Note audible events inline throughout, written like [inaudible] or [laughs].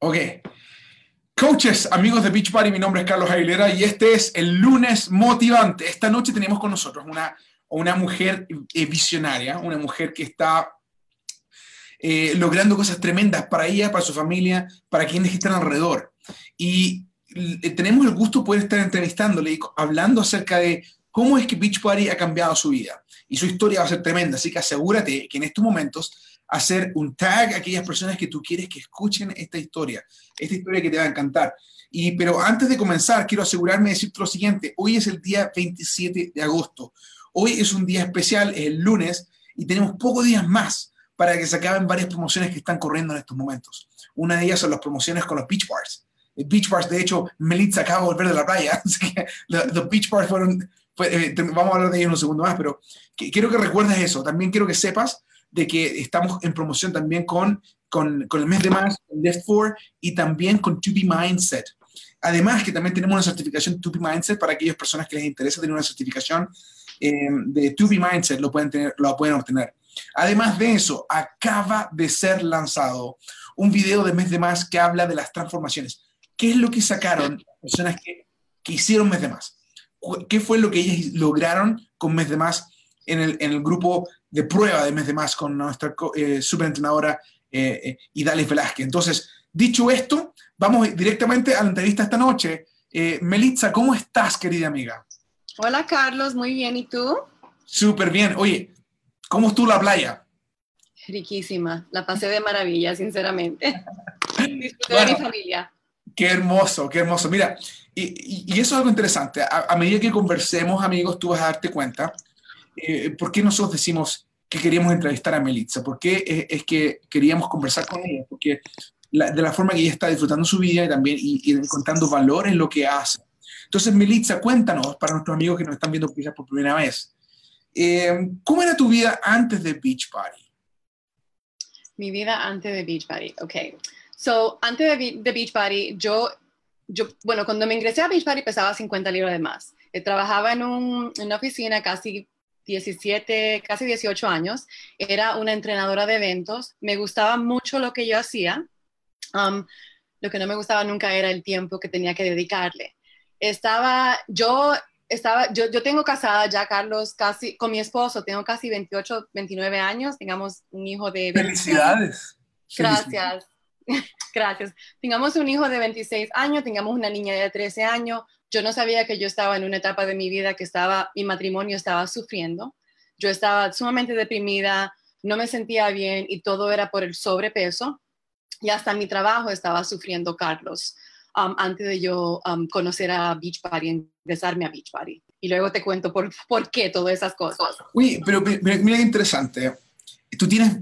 Ok. Coaches, amigos de Beach Party, mi nombre es Carlos Aguilera y este es el lunes motivante. Esta noche tenemos con nosotros una, una mujer eh, visionaria, una mujer que está eh, logrando cosas tremendas para ella, para su familia, para quienes están alrededor. Y eh, tenemos el gusto de poder estar entrevistándole, hablando acerca de cómo es que Beach Party ha cambiado su vida. Y su historia va a ser tremenda, así que asegúrate que en estos momentos hacer un tag a aquellas personas que tú quieres que escuchen esta historia, esta historia que te va a encantar. Y, pero antes de comenzar, quiero asegurarme de decirte lo siguiente, hoy es el día 27 de agosto, hoy es un día especial, es el lunes, y tenemos pocos días más para que se acaben varias promociones que están corriendo en estos momentos. Una de ellas son las promociones con los beach bars. El beach bars, de hecho, Melitza acaba de volver de la playa, [laughs] así que los beach bars fueron, eh, vamos a hablar de ellos en un segundo más, pero quiero que recuerdes eso. También quiero que sepas de que estamos en promoción también con, con, con el mes de marzo, con Left 4 y también con 2 Mindset. Además que también tenemos una certificación 2 Mindset para aquellas personas que les interesa tener una certificación eh, de 2 Mindset, lo pueden, tener, lo pueden obtener. Además de eso, acaba de ser lanzado un video de mes de más que habla de las transformaciones. ¿Qué es lo que sacaron personas que, que hicieron mes de más? ¿Qué fue lo que ellas lograron con mes de más en el, en el grupo de prueba de mes de más con nuestra eh, superentrenadora eh, eh, Idalis Velázquez. Entonces, dicho esto, vamos directamente a la entrevista esta noche. Eh, Melitza, ¿cómo estás, querida amiga? Hola, Carlos, muy bien. ¿Y tú? Súper bien. Oye, ¿cómo estuvo la playa? Riquísima. La pasé de maravilla, sinceramente. [laughs] Disfruté de mi familia. Qué hermoso, qué hermoso. Mira, y, y, eso es algo interesante. A, a medida que conversemos, amigos, tú vas a darte cuenta eh, ¿por qué nosotros decimos que queríamos entrevistar a Melitza? ¿Por qué es, que queríamos conversar con ella? Porque de la forma que ella está disfrutando su vida y también y, encontrando valor en lo que hace. Entonces, Melitza, cuéntanos para nuestros amigos que nos están viendo quizás por primera vez, eh, ¿cómo era tu vida antes de Beach Party? Mi vida antes de Beach Party, ok. So, antes de, de Beach Party, yo, yo, bueno, cuando me ingresé a Beach Party pesaba 50 libras de más. Eh, trabajaba en, un, en una oficina casi 17, casi 18 años, era una entrenadora de eventos, me gustaba mucho lo que yo hacía, um, lo que no me gustaba nunca era el tiempo que tenía que dedicarle. Estaba, yo estaba, yo, yo tengo casada ya, Carlos, casi, con mi esposo, tengo casi 28, 29 años, tengamos un hijo de... Felicidades. Gracias. [laughs] Gracias. Tengamos un hijo de 26 años, tengamos una niña de 13 años, yo no sabía que yo estaba en una etapa de mi vida que estaba, mi matrimonio estaba sufriendo. Yo estaba sumamente deprimida, no me sentía bien y todo era por el sobrepeso. Y hasta mi trabajo estaba sufriendo Carlos um, antes de yo um, conocer a Beach Party, empezarme a Beach Party. Y luego te cuento por, por qué todas esas cosas. Uy, pero mira, interesante. Tú tienes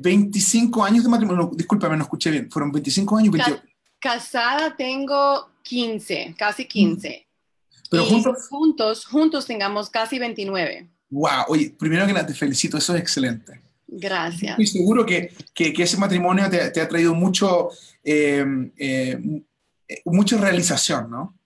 25 eh, años de matrimonio. discúlpame, no escuché bien. ¿Fueron 25 años? 28? Casada tengo 15, casi 15. Mm. Pero juntos. Juntos, juntos tengamos casi 29. Wow, oye, primero que nada te felicito, eso es excelente. Gracias. Estoy seguro que, que, ese matrimonio te, te, ha traído mucho, eh, eh, mucha realización, ¿no?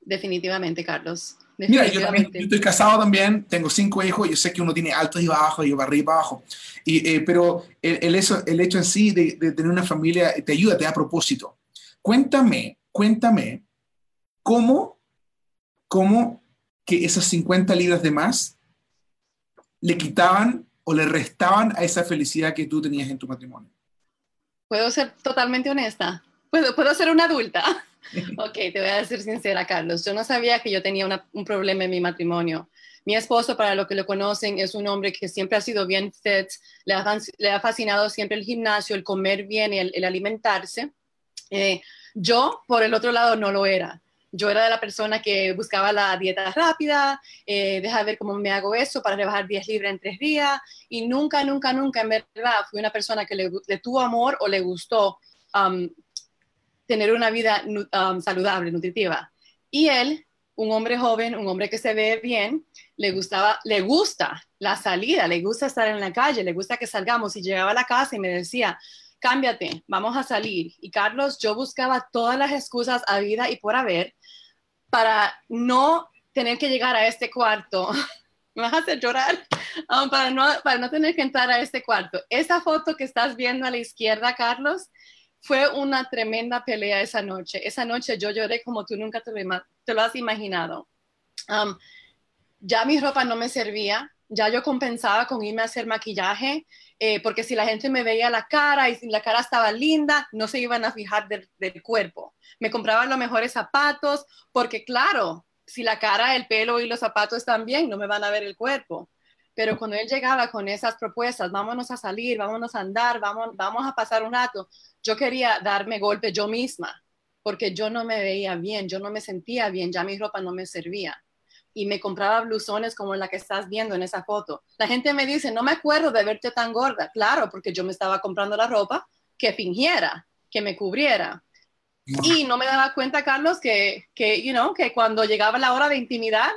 Definitivamente, Carlos. Mira, yo, también, yo estoy casado también, tengo cinco hijos, yo sé que uno tiene altos y bajos, y va arriba y abajo, y, eh, pero el, el, eso, el hecho en sí de, de, tener una familia te ayuda, te da propósito. Cuéntame, cuéntame, ¿cómo, cómo que esas 50 libras de más le quitaban o le restaban a esa felicidad que tú tenías en tu matrimonio? Puedo ser totalmente honesta. Puedo, puedo ser una adulta. [laughs] ok, te voy a decir sincera, Carlos. Yo no sabía que yo tenía un problema en mi matrimonio. Mi esposo, para los que lo conocen, es un hombre que siempre ha sido bien fit, le ha, le ha fascinado siempre el gimnasio, el comer bien, el, el alimentarse. Eh, yo, por el otro lado, no lo era. Yo era de la persona que buscaba la dieta rápida, eh, deja ver cómo me hago eso para rebajar 10 libras en tres días y nunca, nunca, nunca, en verdad, fui una persona que le, tuvo amor o le gustó um, tener una vida um, saludable, nutritiva. Y él, un hombre joven, un hombre que se ve bien, le gustaba, le gusta la salida, le gusta estar en la calle, le gusta que salgamos y llegaba a la casa y me decía, cámbiate, vamos a salir. Y Carlos, yo buscaba todas las excusas a vida y por haber para no tener que llegar a este cuarto. [laughs] Me vas a hacer llorar um, para, no, para no tener que entrar a este cuarto. Esa foto que estás viendo a la izquierda, Carlos, fue una tremenda pelea esa noche. Esa noche yo lloré como tú nunca te lo, has imaginado. Um, ya mi ropa no me servía, ya yo compensaba con irme a hacer maquillaje, eh, porque si la gente me veía la cara y si la cara estaba linda, no se iban a fijar del, cuerpo. Me compraba los mejores zapatos, porque claro, si la cara, el pelo y los zapatos están bien, no me van a ver el cuerpo. Pero cuando él llegaba con esas propuestas, vámonos a salir, vámonos a andar, vamos, a pasar un rato, yo quería darme golpe yo misma, porque yo no me veía bien, yo no me sentía bien, ya mi ropa no me servía y me compraba blusones como la que estás viendo en esa foto. La gente me dice, no me acuerdo de verte tan gorda. Claro, porque yo me estaba comprando la ropa que fingiera, que me cubriera. Y no me daba cuenta, Carlos, que, que, you know, que cuando llegaba la hora de intimidad,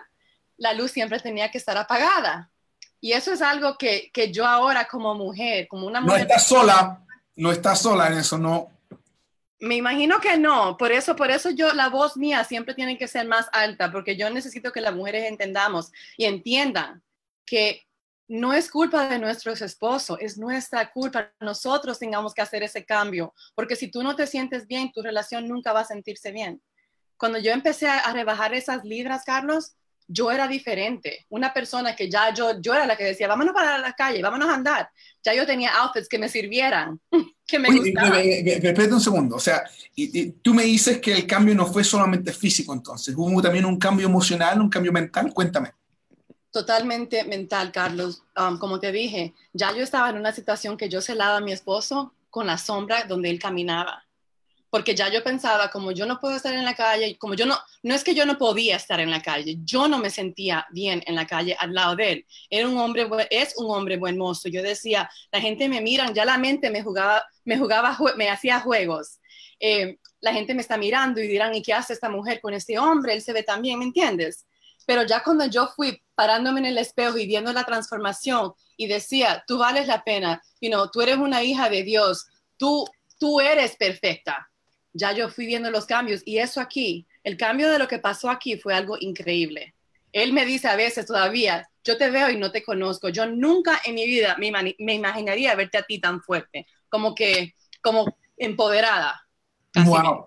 la luz siempre tenía que estar apagada. Y eso es algo que, que yo ahora como mujer, como una mujer... No estás sola, no estás sola en eso, no, me imagino que no, por eso, por eso yo, la voz mía siempre tiene que ser más alta, porque yo necesito que las mujeres entendamos y entiendan que no es culpa de nuestros esposos, es nuestra culpa. Nosotros tengamos que hacer ese cambio, porque si tú no te sientes bien, tu relación nunca va a sentirse bien. Cuando yo empecé a, rebajar esas libras, Carlos, yo era diferente. Una persona que ya yo, yo era la que decía, vámonos para la calle, vámonos a andar. Ya yo tenía outfits que me sirvieran, [laughs] que me gustaban. Espérate un segundo. O sea, y, tú me dices que el cambio no fue solamente físico entonces, hubo también un cambio emocional, un cambio mental. Cuéntame. Totalmente mental, Carlos. Um, como te dije, ya yo estaba en una situación que yo celaba a mi esposo con la sombra donde él caminaba porque ya yo pensaba, como yo no puedo estar en la calle, como yo no, no es que yo no podía estar en la calle, yo no me sentía bien en la calle al lado de él. Era un hombre, es un hombre buen mozo. Yo decía, la gente me miran, ya la mente me jugaba, me jugaba, me hacía juegos. Eh, la gente me está mirando y dirán, ¿y qué hace esta mujer con este hombre? Él se ve tan bien, ¿me entiendes? Pero ya cuando yo fui parándome en el espejo y viendo la transformación y decía, tú vales la pena, you know, tú eres una hija de Dios, tú, tú eres perfecta ya yo fui viendo los cambios y eso aquí, el cambio de lo que pasó aquí fue algo increíble. Él me dice a veces todavía, yo te veo y no te conozco, yo nunca en mi vida me, me imaginaría verte a ti tan fuerte, como que, como empoderada. Wow.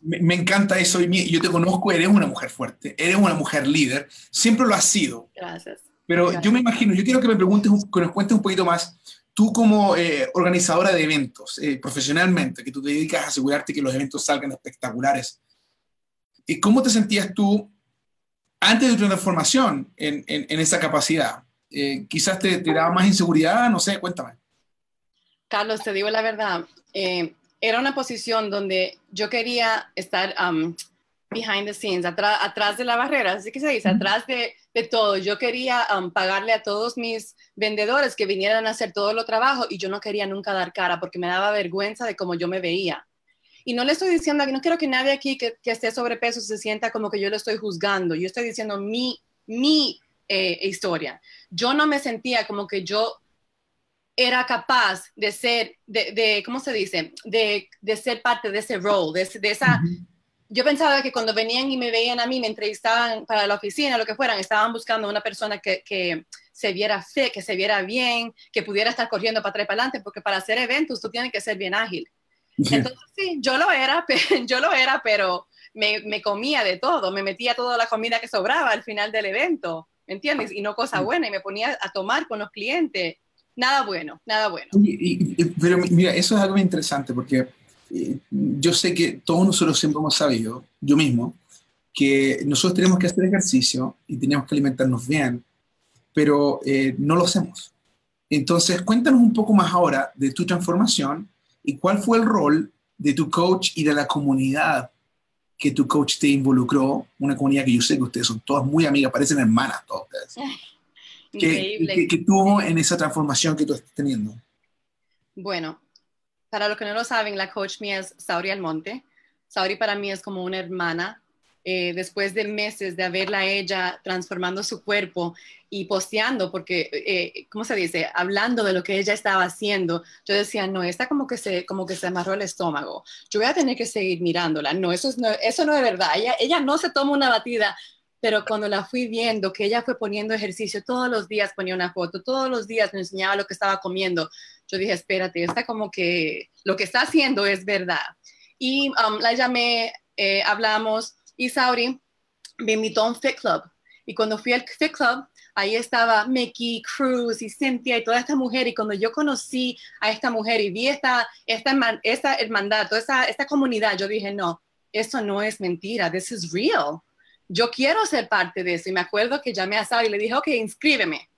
Me, me, encanta eso. Y yo te conozco, eres una mujer fuerte, eres una mujer líder, siempre lo has sido. Gracias. Pero yo me imagino, yo quiero que me preguntes, que nos cuentes un poquito más tú como eh, organizadora de eventos, eh, profesionalmente, que tú te dedicas a asegurarte que los eventos salgan espectaculares, ¿y cómo te sentías tú antes de tu transformación en, esa capacidad? Eh, quizás te, daba más inseguridad, no sé, cuéntame. Carlos, te digo la verdad, era una posición donde yo quería estar behind the scenes, atrás, atrás de la barrera, así que se dice, atrás de, de todo. Yo quería um, pagarle a todos mis vendedores que vinieran a hacer todo lo trabajo y yo no quería nunca dar cara porque me daba vergüenza de cómo yo me veía. Y no le estoy diciendo, no quiero que nadie aquí que, que esté sobrepeso se sienta como que yo lo estoy juzgando. Yo estoy diciendo mi, mi eh, historia. Yo no me sentía como que yo era capaz de ser, de, de ¿cómo se dice? De, de, ser parte de ese role, de, de esa, yo pensaba que cuando venían y me veían a mí, me entrevistaban para la oficina, lo que fueran, estaban buscando una persona que, que se viera fe, que se viera bien, que pudiera estar corriendo para atrás y para adelante, porque para hacer eventos tú tienes que ser bien ágil. [laughs] Entonces sí, yo lo era, [laughs] yo lo era, pero me, me, comía de todo, me metía toda la comida que sobraba al final del evento, ¿me entiendes? Y no cosa buena, y me ponía a tomar con los clientes. Nada bueno, nada bueno. pero mira, eso es algo interesante porque eh, yo sé que todos nosotros siempre hemos sabido, yo mismo, que nosotros tenemos que hacer ejercicio y tenemos que alimentarnos bien, pero eh, no lo hacemos. Entonces, cuéntanos un poco más ahora de tu transformación y cuál fue el rol de tu coach y de la comunidad que tu coach te involucró, una comunidad que yo sé que ustedes son todas muy amigas, parecen hermanas todas ustedes. [laughs] Increíble. Que, tuvo en esa transformación que tú estás teniendo? Bueno, para los que no lo saben, la coach mía es Sauri Almonte. Sauri para mí es como una hermana. Eh, después de meses de haberla ella transformando su cuerpo y posteando, porque, eh, ¿cómo se dice? Hablando de lo que ella estaba haciendo, yo decía, no, esta como que se, como que se amarró el estómago. Yo voy a tener que seguir mirándola. No, eso, no, eso no es verdad. Ella, ella no se toma una batida pero cuando la fui viendo, que ella fue poniendo ejercicio, todos los días ponía una foto, todos los días me enseñaba lo que estaba comiendo, yo dije, espérate, está como que lo que está haciendo es verdad. Y um, la llamé, eh, hablamos, y Sauri me invitó a un fit club. Y cuando fui al fit club, ahí estaba Mickey, Cruz y Cynthia y toda esta mujer. Y cuando yo conocí a esta mujer y vi esta, esta, esta hermandad, toda esta, esta comunidad, yo dije, no, eso no es mentira, this is real. Yo quiero ser parte de eso. Y me acuerdo que llamé a Sara y le dije, ok, inscríbeme.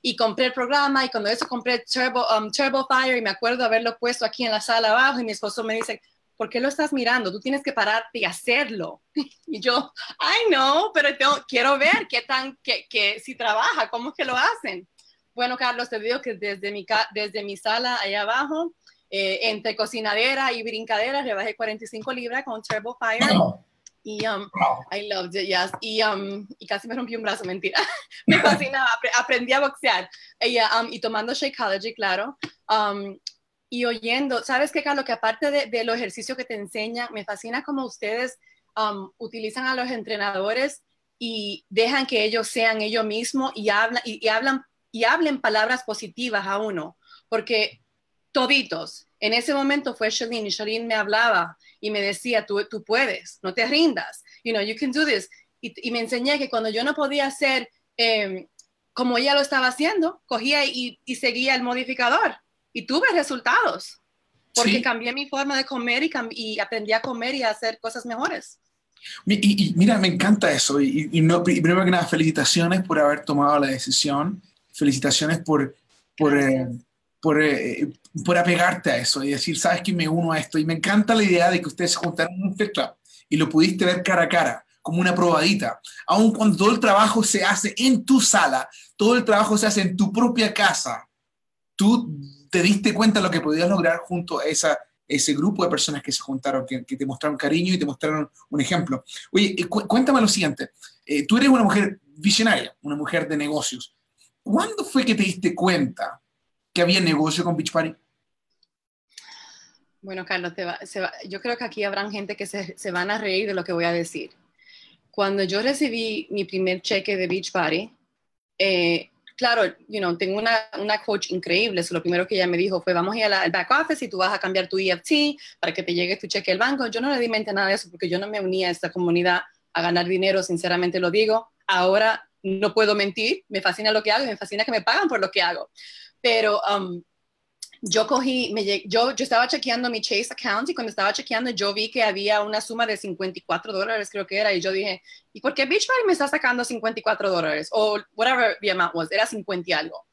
Y compré el programa y cuando eso compré Turbo, um, Turbo Fire y me acuerdo haberlo puesto aquí en la sala abajo y mi esposo me dice, ¿por qué lo estás mirando? Tú tienes que pararte y hacerlo. [laughs] Y yo, ay no, pero quiero ver qué tan, que, que, si trabaja, cómo que lo hacen. Bueno, Carlos, te digo que desde mi, desde mi sala allá abajo, eh, entre cocinadera y brincadera, rebajé 45 libras con Turbo Fire. Y um, I loved it, yes. Y, um, y casi me rompí un brazo, mentira. [laughs] me fascinaba, aprendí a boxear. Y, um, y tomando Shakeology, claro. Um, y oyendo, ¿sabes qué, Carlos? Que aparte de, de los ejercicios que te enseña, me fascina cómo ustedes um, utilizan a los entrenadores y dejan que ellos sean ellos mismos y, hablan, y, hablan, y hablen palabras positivas a uno. Porque toditos, en ese momento fue Shalene y Shalene me hablaba y me decía, tú, tú puedes, no te rindas, you know, you can do this. Y, y me enseñé que cuando yo no podía hacer eh, como ella lo estaba haciendo, cogía y, y seguía el modificador y tuve resultados porque sí. cambié mi forma de comer y, y, aprendí a comer y a hacer cosas mejores. Y, y mira, me encanta eso. Y, y, no, primero que nada, felicitaciones por haber tomado la decisión. Felicitaciones por, por, eh, por, eh, por, apegarte a eso y decir, sabes que me uno a esto. Y me encanta la idea de que ustedes se juntaron en un club y lo pudiste ver cara a cara, como una probadita. Aun cuando todo el trabajo se hace en tu sala, todo el trabajo se hace en tu propia casa, tú te diste cuenta de lo que podías lograr junto a esa, ese grupo de personas que se juntaron, que, que, te mostraron cariño y te mostraron un ejemplo. Oye, cu cuéntame lo siguiente. Eh, tú eres una mujer visionaria, una mujer de negocios. ¿Cuándo fue que te diste cuenta que había negocio con Beach Party? Bueno, Carlos, va, va, yo creo que aquí habrán gente que se, se, van a reír de lo que voy a decir. Cuando yo recibí mi primer cheque de Beach Party, eh, claro, you know, tengo una, una coach increíble. So, lo primero que ella me dijo fue, vamos a ir al back office y tú vas a cambiar tu EFT para que te llegue tu cheque al banco. Yo no le di mente nada de eso porque yo no me unía a esta comunidad a ganar dinero, sinceramente lo digo. Ahora no puedo mentir, me fascina lo que hago y me fascina que me pagan por lo que hago. Pero um, yo cogí, me, yo, yo estaba chequeando mi Chase account y cuando estaba chequeando yo vi que había una suma de 54 dólares, creo que era, y yo dije, ¿y por qué Beachbody me está sacando 54 dólares? O whatever the amount was, era 50 y algo.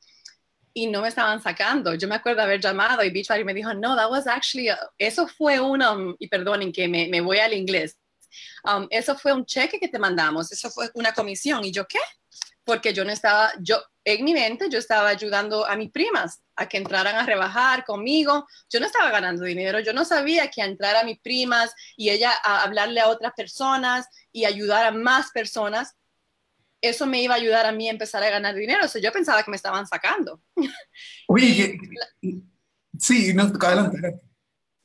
Y no me estaban sacando. Yo me acuerdo haber llamado y Beachbody me dijo, no, that was actually, a, eso fue un, um, y perdonen que me, me voy al inglés, um, eso fue un cheque que te mandamos, eso fue una comisión. Y yo, ¿qué? Porque yo no estaba, yo, en mi mente, yo estaba ayudando a mis primas a que entraran a rebajar conmigo. Yo no estaba ganando dinero, yo no sabía que entrar a mis primas y ella a hablarle a otras personas y ayudar a más personas, eso me iba a ayudar a mí a empezar a ganar dinero. O sea, yo pensaba que me estaban sacando. Oye, sí, no, adelante.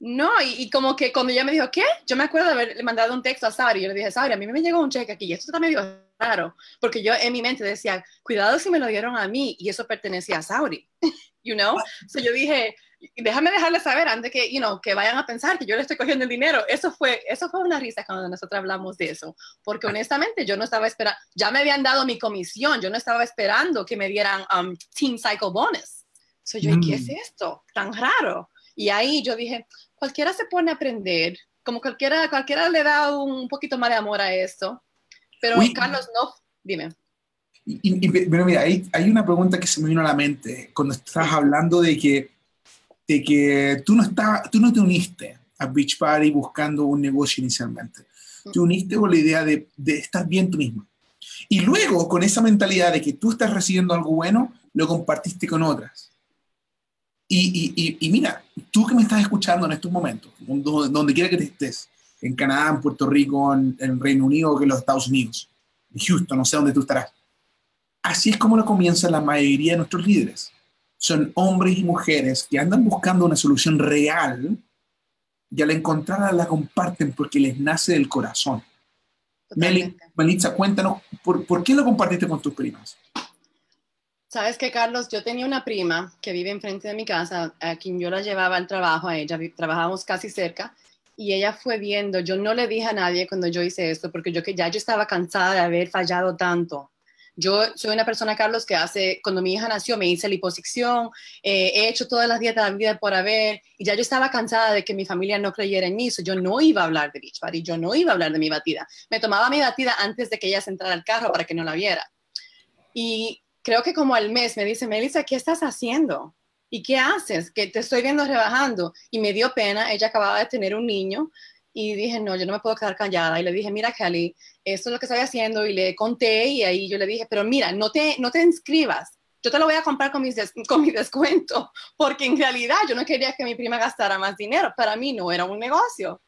No, y, y, como que cuando ella me dijo, ¿qué? Yo me acuerdo de haberle mandado un texto a Sari yo le dije, Sari, a mí me llegó un cheque aquí y esto está medio raro, porque yo en mi mente decía, cuidado si me lo dieron a mí y eso pertenecía a Sauri, [laughs] you know? So yo dije, déjame dejarle saber antes que, you know, que vayan a pensar que yo le estoy cogiendo el dinero. Eso fue, eso fue una risa cuando nosotros hablamos de eso, porque honestamente yo no estaba esperando, ya me habían dado mi comisión, yo no estaba esperando que me dieran um, Team Cycle Bonus. So yo, mm. ¿qué es esto? Tan raro. Y ahí yo dije, cualquiera se pone a aprender, como cualquiera, cualquiera le da un poquito más de amor a esto. Pero Uy, Carlos, no, dime. Y, y, pero mira, hay, hay, una pregunta que se me vino a la mente cuando estás hablando de que, de que tú, no estás, tú no te uniste a Beach Party buscando un negocio inicialmente. Te uniste con la idea de, de estar bien tú misma. Y luego, con esa mentalidad de que tú estás recibiendo algo bueno, lo compartiste con otras. Y, y, y, mira, tú que me estás escuchando en estos momentos, donde, donde quiera que te estés, en Canadá, en Puerto Rico, en, en Reino Unido o en los Estados Unidos, en Houston, no sé dónde tú estarás. Así es como lo comienza la mayoría de nuestros líderes. Son hombres y mujeres que andan buscando una solución real y al encontrarla la comparten porque les nace del corazón. Melitza, cuéntanos, ¿por, ¿por, qué lo compartiste con tus primas? Sabes que, Carlos, yo tenía una prima que vive enfrente de mi casa, a quien yo la llevaba al trabajo, a ella, trabajábamos casi cerca, y ella fue viendo, yo no le dije a nadie cuando yo hice esto, porque yo que ya yo estaba cansada de haber fallado tanto. Yo soy una persona, Carlos, que hace, cuando mi hija nació, me hice liposucción, eh, he hecho todas las dietas de vida por haber, y ya yo estaba cansada de que mi familia no creyera en mí, yo no iba a hablar de Beachbody, yo no iba a hablar de mi batida. Me tomaba mi batida antes de que ella se entrara al carro para que no la viera. Y creo que como al mes me dice, Melissa, ¿qué estás haciendo? ¿Y qué haces? Que te estoy viendo rebajando. Y me dio pena, ella acababa de tener un niño y dije, no, yo no me puedo quedar callada. Y le dije, mira, Kelly, esto es lo que estoy haciendo. Y le conté y ahí yo le dije, pero mira, no te, no te inscribas. Yo te lo voy a comprar con, mis [laughs] con mi descuento, porque en realidad yo no quería que mi prima gastara más dinero. Para mí no era un negocio.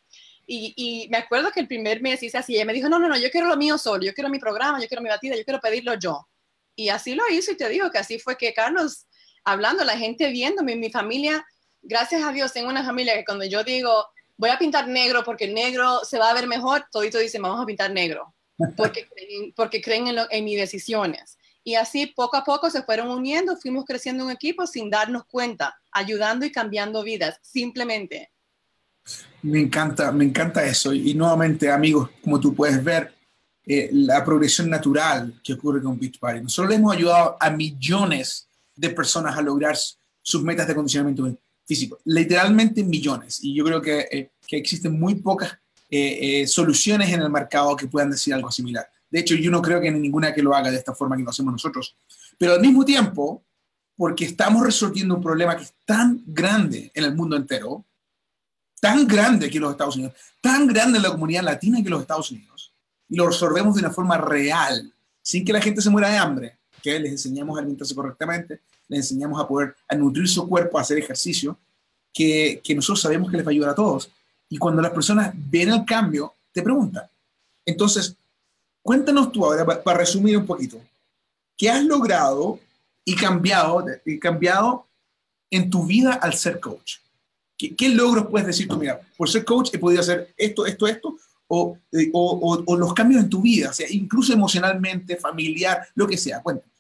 Y, y, me acuerdo que el primer mes hice así, ella me dijo, no, no, no, yo quiero lo mío solo, yo quiero mi programa, yo quiero mi batida, yo quiero pedirlo yo. Y así lo hizo y te digo que así fue que Carlos, hablando, la gente viéndome, mi familia, gracias a Dios, tengo una familia que cuando yo digo, voy a pintar negro porque negro se va a ver mejor, todito dicen, vamos a pintar negro, porque [laughs] creen, porque creen en, en mis decisiones. Y así poco a poco se fueron uniendo, fuimos creciendo un equipo sin darnos cuenta, ayudando y cambiando vidas, simplemente. Me encanta, me encanta eso. Y, nuevamente, amigos, como tú puedes ver, eh, la progresión natural que ocurre con Beachbody. Nosotros le hemos ayudado a millones de personas a lograr sus metas de condicionamiento físico, literalmente millones. Y yo creo que, eh, que existen muy pocas eh, soluciones en el mercado que puedan decir algo similar. De hecho, yo no creo que ninguna que lo haga de esta forma que lo hacemos nosotros. Pero al mismo tiempo, porque estamos resolviendo un problema que es tan grande en el mundo entero, tan grande aquí en los Estados Unidos, tan grande en la comunidad latina que los Estados Unidos, y lo resolvemos de una forma real, sin que la gente se muera de hambre, que les enseñamos a alimentarse correctamente, les enseñamos a poder a nutrir su cuerpo, a hacer ejercicio, que, que nosotros sabemos que les va a ayudar a todos. Y cuando las personas ven el cambio, te preguntan. Entonces, cuéntanos tú ahora, para, resumir un poquito, ¿qué has logrado y cambiado, y cambiado en tu vida al ser coach? ¿Qué, ¿Qué, logros puedes decir tú? Mira, por ser coach he podido hacer esto, esto, esto, o, o, o, los cambios en tu vida, o sea, incluso emocionalmente, familiar, lo que sea. Cuéntanos.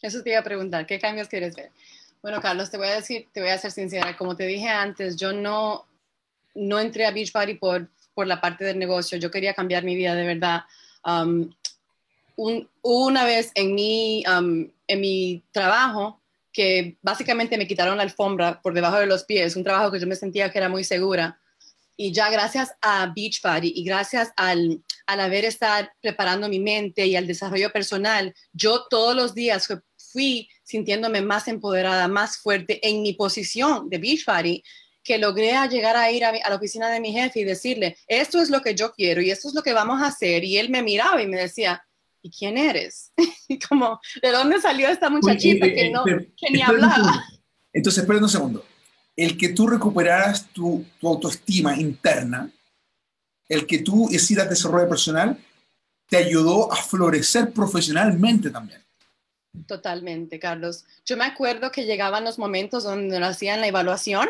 Eso te iba a preguntar, ¿qué cambios quieres ver? Bueno, Carlos, te voy a decir, te voy a ser sincera, como te dije antes, yo no, no entré a Beachbody por, por la parte del negocio, yo quería cambiar mi vida de verdad. Um, una vez en mi, um, en mi trabajo, que básicamente me quitaron la alfombra por debajo de los pies, un trabajo que yo me sentía que era muy segura. Y ya gracias a Beachbody y gracias al, al haber estado preparando mi mente y al desarrollo personal, yo todos los días fui sintiéndome más empoderada, más fuerte en mi posición de Beachbody, que logré llegar a ir a, la oficina de mi jefe y decirle, esto es lo que yo quiero y esto es lo que vamos a hacer. Y él me miraba y me decía, ¿y quién eres? [laughs] y como, ¿de dónde salió esta muchachita que, no, que ni hablaba? Entonces, espera un segundo. El que tú recuperaras tu, autoestima interna, el que tú hicieras desarrollo personal, te ayudó a florecer profesionalmente también. Totalmente, Carlos. Yo me acuerdo que llegaban los momentos donde nos hacían la evaluación,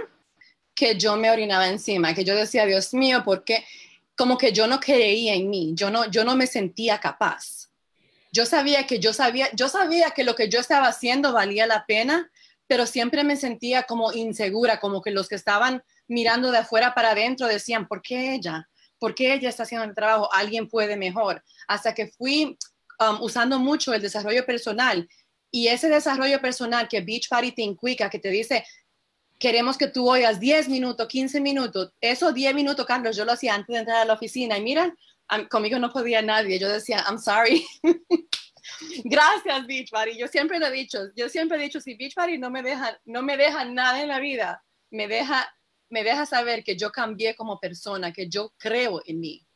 que yo me orinaba encima, que yo decía, Dios mío, porque como que yo no creía en mí, yo no, yo no me sentía capaz. Yo sabía que yo sabía, yo sabía que lo que yo estaba haciendo valía la pena, pero siempre me sentía como insegura, como que los que estaban mirando de afuera para adentro decían, ¿por qué ella? ¿Por qué ella está haciendo el trabajo? Alguien puede mejor. Hasta que fui Um, usando mucho el desarrollo personal. Y ese desarrollo personal que Beachbody te inculca, que te dice, queremos que tú oigas 10 minutos, 15 minutos, esos 10 minutos, Carlos, yo lo hacía antes de entrar a la oficina y mira, conmigo no podía nadie, yo decía, I'm sorry. [laughs] [laughs] Gracias, Beachbody. Yo siempre lo he dicho, yo siempre he dicho, si Beachbody no me deja, no me deja nada en la vida, me deja, me deja saber que yo cambié como persona, que yo creo en mí,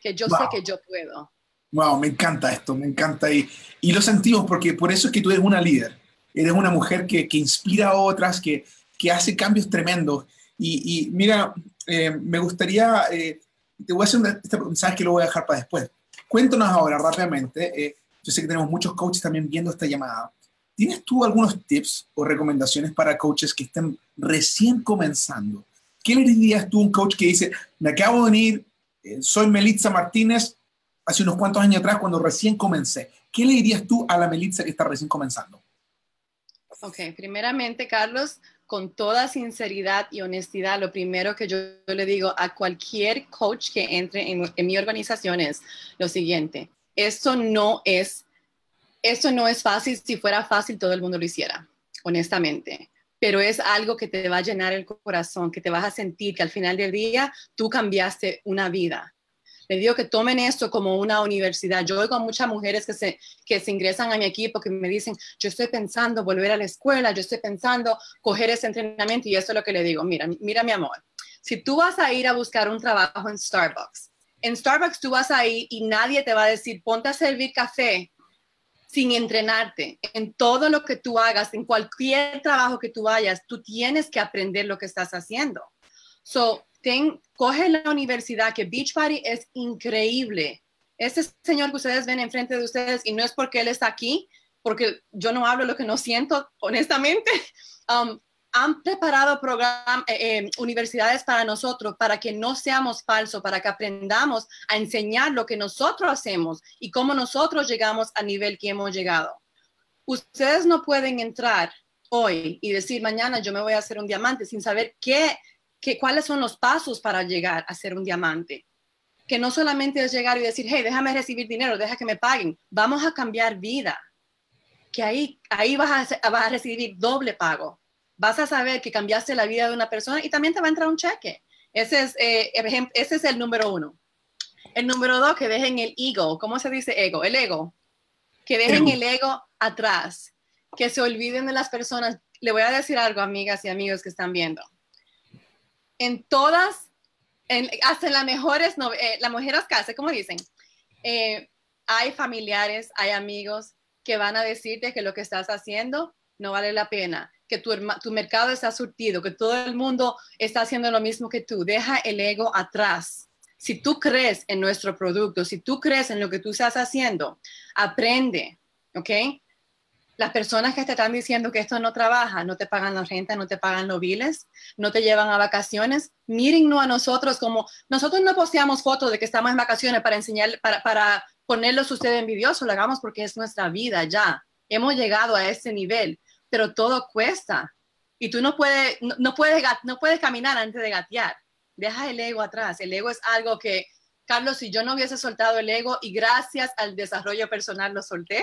que yo sé que yo puedo. Wow, me encanta esto, me encanta. Y, y lo sentimos porque por eso es que tú eres una líder. Eres una mujer que, que inspira a otras, que, que, hace cambios tremendos. Y, y mira, eh, me gustaría, eh, te voy a hacer una, esta sabes que lo voy a dejar para después. Cuéntanos ahora rápidamente, eh, yo sé que tenemos muchos coaches también viendo esta llamada. ¿Tienes tú algunos tips o recomendaciones para coaches que estén recién comenzando? ¿Qué le dirías tú a un coach que dice, me acabo de unir, soy Melitza Martínez, hace unos cuantos años atrás cuando recién comencé. ¿Qué le dirías tú a la Melitza que está recién comenzando? Ok, primeramente, Carlos, con toda sinceridad y honestidad, lo primero que yo, le digo a cualquier coach que entre en, en, mi organización es lo siguiente, esto no es, esto no es fácil, si fuera fácil todo el mundo lo hiciera, honestamente, pero es algo que te va a llenar el corazón, que te vas a sentir que al final del día tú cambiaste una vida le digo que tomen esto como una universidad. Yo oigo a muchas mujeres que se, que se ingresan a mi equipo que me dicen, yo estoy pensando volver a la escuela, yo estoy pensando coger ese entrenamiento y eso es lo que le digo. Mira, mira mi amor, si tú vas a ir a buscar un trabajo en Starbucks, en Starbucks tú vas a ir y nadie te va a decir, ponte a servir café sin entrenarte. En todo lo que tú hagas, en cualquier trabajo que tú vayas, tú tienes que aprender lo que estás haciendo. So, coge la universidad, que Beachbody es increíble. Este señor que ustedes ven enfrente de ustedes, y no es porque él está aquí, porque yo no hablo lo que no siento, honestamente, [laughs] um, han preparado program, eh, eh, universidades para nosotros, para que no seamos falsos, para que aprendamos a enseñar lo que nosotros hacemos y cómo nosotros llegamos al nivel que hemos llegado. Ustedes no pueden entrar hoy y decir, mañana yo me voy a hacer un diamante sin saber qué cuáles son los pasos para llegar a ser un diamante. Que no solamente es llegar y decir, hey, déjame recibir dinero, deja que me paguen. Vamos a cambiar vida. Que ahí, ahí vas, a, vas a recibir doble pago. Vas a saber que cambiaste la vida de una persona y también te va a entrar un cheque. Ese es, eh, ese es el número uno. El número dos, que dejen el ego. ¿Cómo se dice ego? El ego. Que dejen el ego atrás. Que se olviden de las personas. Le voy a decir algo, amigas y amigos que están viendo en todas, en, hasta en las mejores, eh, las mujeres casas, como dicen, eh, hay familiares, hay amigos que van a decirte que lo que estás haciendo no vale la pena, que tu, mercado está surtido, que todo el mundo está haciendo lo mismo que tú. Deja el ego atrás. Si tú crees en nuestro producto, si tú crees en lo que tú estás haciendo, aprende, ¿ok? las personas que te están diciendo que esto no trabaja, no te pagan la renta, no te pagan los biles, no te llevan a vacaciones, mírennos a nosotros como nosotros no posteamos fotos de que estamos en vacaciones para enseñar, para, para ponerlos ustedes envidiosos, lo hagamos porque es nuestra vida ya. Hemos llegado a ese nivel, pero todo cuesta. Y tú no puedes, no, puedes, no puedes caminar antes de gatear. Deja el ego atrás. El ego es algo que, Carlos, si yo no hubiese soltado el ego y gracias al desarrollo personal lo solté,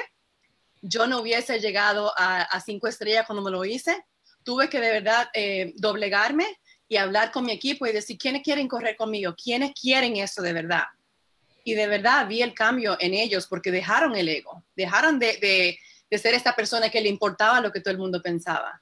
yo no hubiese llegado a, cinco estrellas cuando me lo hice. Tuve que de verdad eh, doblegarme y hablar con mi equipo y decir, ¿quiénes quieren correr conmigo? ¿Quiénes quieren eso de verdad? Y de verdad vi el cambio en ellos porque dejaron el ego, dejaron de, de ser esta persona que le importaba lo que todo el mundo pensaba.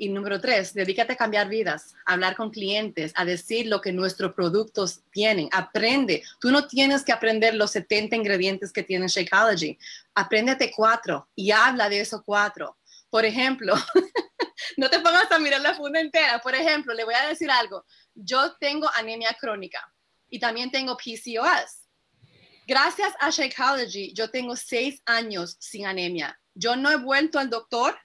Y número tres, dedícate a cambiar vidas, a hablar con clientes, a decir lo que nuestros productos tienen. Aprende. Tú no tienes que aprender los 70 ingredientes que tiene Shakeology. Apréndete cuatro y habla de esos cuatro. Por ejemplo, [laughs] no te pongas a mirar la funda entera. Por ejemplo, le voy a decir algo. Yo tengo anemia crónica y también tengo PCOS. Gracias a Shakeology, yo tengo seis años sin anemia. Yo no he vuelto al doctor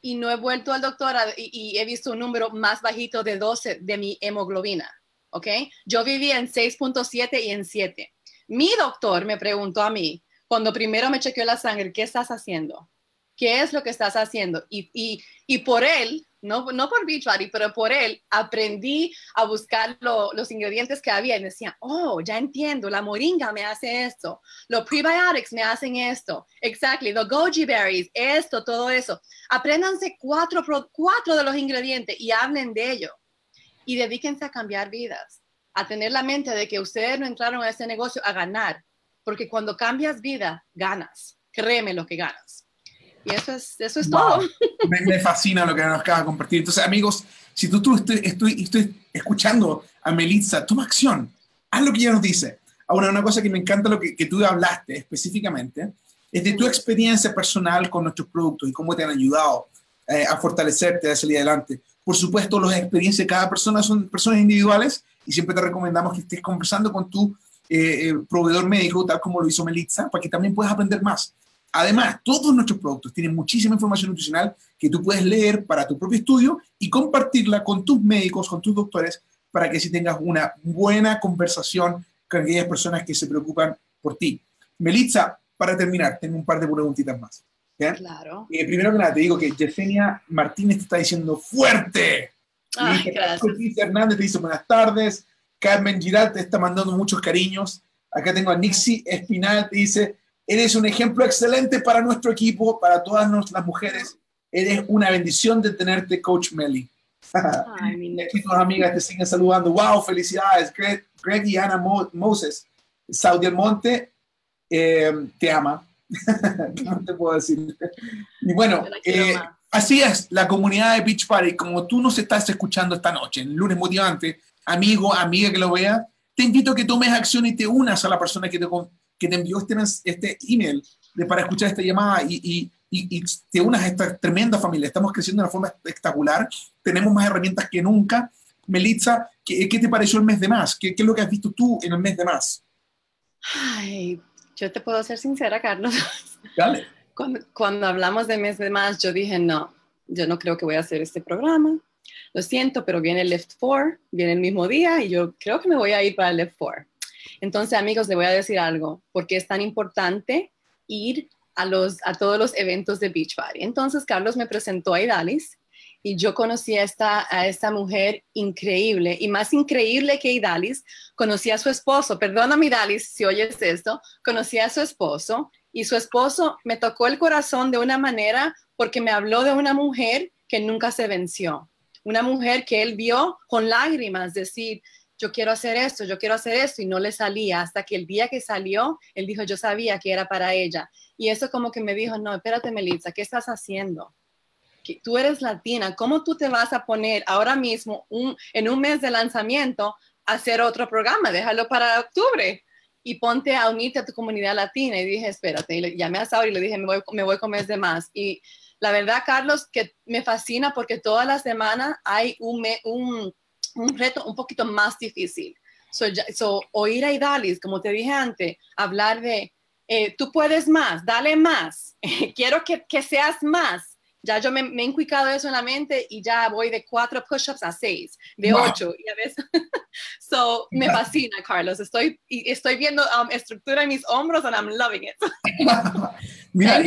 y no he vuelto al doctor y, he visto un número más bajito de 12 de mi hemoglobina, ¿ok? Yo vivía en 6.7 y en 7. Mi doctor me preguntó a mí, cuando primero me chequeó la sangre, ¿qué estás haciendo? ¿Qué es lo que estás haciendo? Y, y, y por él, no, no por Beachbody, pero por él, aprendí a buscar los ingredientes que había y decía, oh, ya entiendo, la moringa me hace esto, los prebiotics me hacen esto, exactly, los goji berries, esto, todo eso. Apréndanse cuatro, cuatro de los ingredientes y hablen de ello. Y dedíquense a cambiar vidas, a tener la mente de que ustedes no entraron a ese negocio a ganar, porque cuando cambias vida, ganas. Créeme lo que ganas. Y eso es, eso es todo. [laughs] Me, fascina lo que nos acaba de compartir. Entonces, amigos, si tú, tú estoy, estoy, estoy, escuchando a Melitza, toma acción, haz lo que ella nos dice. Ahora, una cosa que me encanta lo que, que tú hablaste específicamente es de tu experiencia personal con nuestros productos y cómo te han ayudado eh, a fortalecerte, a salir adelante. Por supuesto, las experiencias de cada persona son personas individuales y siempre te recomendamos que estés conversando con tu eh, eh, proveedor médico, tal como lo hizo Melitza, para que también puedas aprender más. Además, todos nuestros productos tienen muchísima información nutricional que tú puedes leer para tu propio estudio y compartirla con tus médicos, con tus doctores, para que si tengas una buena conversación con aquellas personas que se preocupan por ti. Melitza, para terminar, tengo un par de preguntitas más. Claro. Eh, primero que nada, te digo que Yesenia Martínez te está diciendo fuerte. Ay, gracias. Hernández te dice buenas tardes. Carmen Giral te está mandando muchos cariños. Acá tengo a Nixie Espinal, te dice, eres un ejemplo excelente para nuestro equipo, para todas las mujeres. Eres una bendición de tenerte, Coach Melly. Ay, [laughs] Aquí tus amigas te siguen saludando. ¡Wow! Felicidades. Greg, y Ana Moses. Saudi Monte eh, te ama. [laughs] no te puedo decir? Y bueno, eh, así es la comunidad de Beach Party. Como tú nos estás escuchando esta noche, en lunes motivante, amigo, amiga que lo vea, te invito a que tomes acción y te unas a la persona que te, que te envió este, este email de, para escuchar esta llamada y, y, y, te unas a esta tremenda familia. Estamos creciendo de una forma espectacular. Tenemos más herramientas que nunca. Melitza, ¿qué, ¿qué, te pareció el mes de más? ¿Qué, ¿Qué, es lo que has visto tú en el mes de más? Ay, yo te puedo ser sincera, Carlos. [laughs] Dale. Cuando, cuando hablamos de mes de más, yo dije, no, yo no creo que voy a hacer este programa. Lo siento, pero viene el Lift 4, viene el mismo día y yo creo que me voy a ir para el Lift 4. Entonces, amigos, les voy a decir algo, porque es tan importante ir a, los, a todos los eventos de Beach Party. Entonces, Carlos me presentó a Idalis y yo conocí a esta, a esta mujer increíble y más increíble que Idalis, conocí a su esposo, perdóname Idalis si oyes esto, conocí a su esposo y su esposo me tocó el corazón de una manera porque me habló de una mujer que nunca se venció, una mujer que él vio con lágrimas decir, yo quiero hacer esto, yo quiero hacer esto, y no le salía, hasta que el día que salió, él dijo, yo sabía que era para ella. Y eso como que me dijo, no, espérate, Melissa, ¿qué estás haciendo? tú eres latina, ¿cómo tú te vas a poner ahora mismo, en un mes de lanzamiento, a hacer otro programa? Déjalo para octubre y ponte a unirte a tu comunidad latina. Y dije, espérate, y le, llamé a Sauri y le dije, me voy, me voy con mes de más. Y la verdad, Carlos, que me fascina porque todas las semanas hay un, un, un reto un poquito más difícil. So, oír a Idalis, como te dije antes, hablar de, eh, tú puedes más, dale más, [laughs] quiero que, que seas más ya yo me, me, he inculcado eso en la mente y ya voy de cuatro push-ups a seis, de ocho, y a veces, [laughs] so, me fascina, Carlos, estoy, estoy viendo um, estructura en mis hombros and I'm loving it. [laughs] Mira,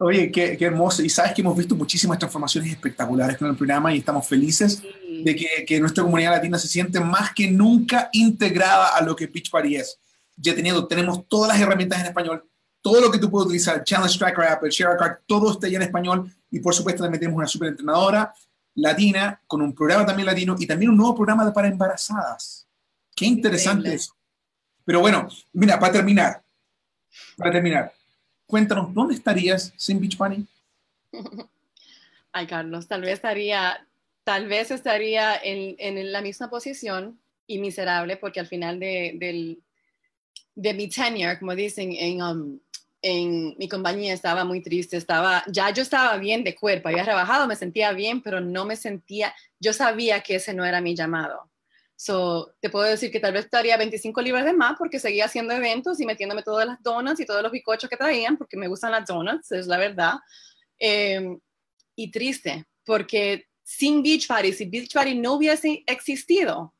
Oye, qué, qué, hermoso. Y sabes que hemos visto muchísimas transformaciones espectaculares con el programa y estamos felices de que, que, nuestra comunidad latina se siente más que nunca integrada a lo que Pitch Party es. Ya teniendo, tenemos todas las herramientas en español, todo lo que tú puedes utilizar, Challenge Tracker App, el Share Card, todo está ya en español y por supuesto también tenemos una super entrenadora latina con un programa también latino y también un nuevo programa para embarazadas. Qué interesante eso. Pero bueno, mira, para terminar, para terminar, cuéntanos, ¿dónde estarías sin Beach Bunny? [laughs] Ay, Carlos, tal vez estaría, tal vez estaría en, en la misma posición y miserable porque al final de, del, de mi tenure, como dicen en, um, en mi compañía estaba muy triste, estaba, ya yo estaba bien de cuerpo, había rebajado, me sentía bien, pero no me sentía, yo sabía que ese no era mi llamado. So, te puedo decir que tal vez estaría 25 libras de más porque seguía haciendo eventos y metiéndome todas las donuts y todos los bicochos que traían, porque me gustan las donuts, es la verdad. Em, y triste, porque sin Beach Party, si Beach Party no hubiese existido,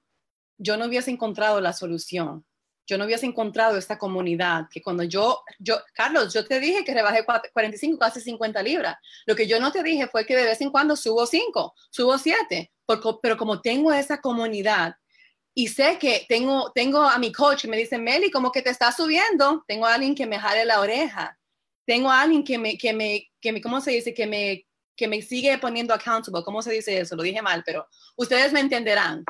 yo no hubiese encontrado la solución yo no hubiese encontrado esta comunidad, que cuando yo, yo, Carlos, yo te dije que rebajé 45, casi 50 libras. Lo que yo no te dije fue que de vez en cuando subo 5, subo 7, pero como tengo esa comunidad y sé que tengo, tengo a mi coach que me dice, Meli, como que te está subiendo, tengo a alguien que me jale la oreja, tengo a alguien que me, que me, que me, ¿cómo se dice? Que me, que me sigue poniendo accountable. ¿Cómo se dice eso? Lo dije mal, pero ustedes me entenderán.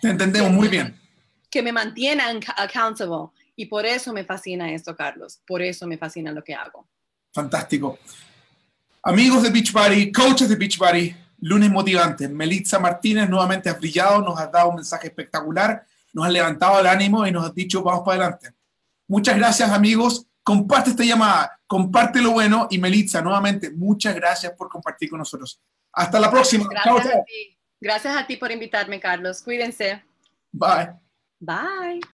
Te entendemos muy bien [laughs] que me mantienen accountable. Y por eso me fascina esto, Carlos. Por eso me fascina lo que hago. Fantástico. Amigos de Beach Party, coaches de Beach Party, lunes motivante. Melitza Martínez nuevamente ha brillado, nos ha dado un mensaje espectacular, nos ha levantado el ánimo y nos ha dicho vamos para adelante. Muchas gracias amigos, comparte esta llamada, comparte lo bueno y Melitza nuevamente muchas gracias por compartir con nosotros. Hasta la próxima. Gracias a ti. Gracias a ti por invitarme, Carlos. Cuídense. Bye. Bye.